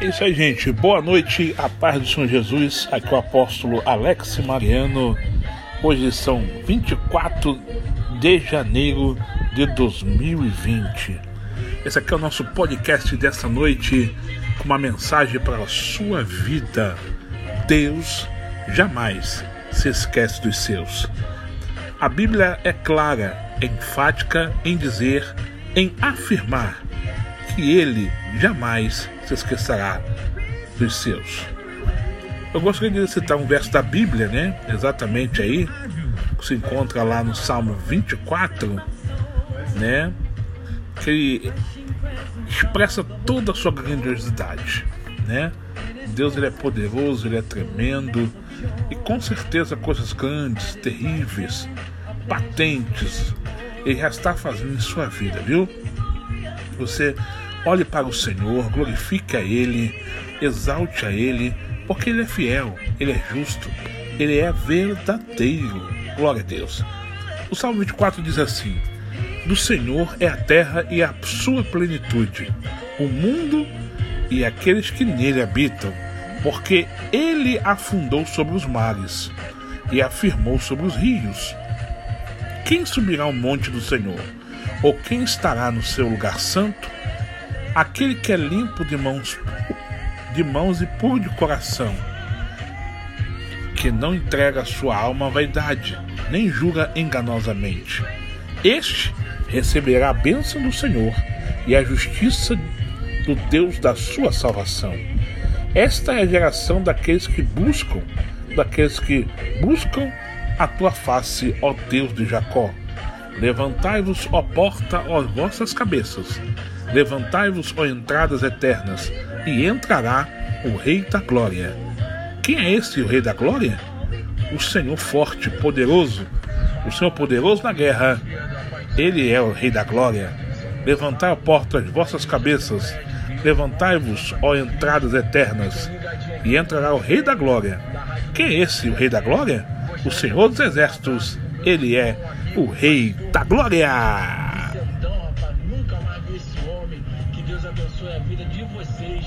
É isso aí, gente. Boa noite, a paz do Senhor Jesus. Aqui é o apóstolo Alex Mariano. Hoje são 24 de janeiro de 2020. Esse aqui é o nosso podcast dessa noite com uma mensagem para a sua vida. Deus jamais se esquece dos seus. A Bíblia é clara, enfática em dizer, em afirmar que ele jamais se esquecerá dos seus. Eu gostaria de citar um verso da Bíblia, né? Exatamente aí, que se encontra lá no Salmo 24, né? Que expressa toda a sua grandiosidade, né? Deus ele é poderoso, ele é tremendo e com certeza coisas grandes, terríveis, patentes, ele já está fazendo em sua vida, viu? Você olhe para o Senhor, glorifique a Ele, exalte a Ele, porque Ele é fiel, Ele é justo, Ele é verdadeiro. Glória a Deus. O Salmo 24 diz assim: Do Senhor é a terra e a sua plenitude, o mundo e aqueles que nele habitam, porque Ele afundou sobre os mares e afirmou sobre os rios. Quem subirá ao monte do Senhor? Ou quem estará no seu lugar santo? Aquele que é limpo de mãos, de mãos e puro de coração, que não entrega sua alma à vaidade, nem julga enganosamente. Este receberá a bênção do Senhor e a justiça do Deus da sua salvação. Esta é a geração daqueles que buscam, daqueles que buscam a tua face, ó Deus de Jacó. Levantai-vos, ó porta, ó vossas cabeças. Levantai-vos, ó entradas eternas, e entrará o Rei da Glória. Quem é esse, o Rei da Glória? O Senhor forte, poderoso, o Senhor poderoso na guerra. Ele é o Rei da Glória. Levantai a porta as vossas cabeças, levantai-vos, ó entradas eternas, e entrará o Rei da Glória. Quem é esse, o Rei da Glória? o Senhor dos Exércitos, ele é o Rei da Glória. Então, nunca mais vi esse homem. Que Deus abençoe a vida de vocês.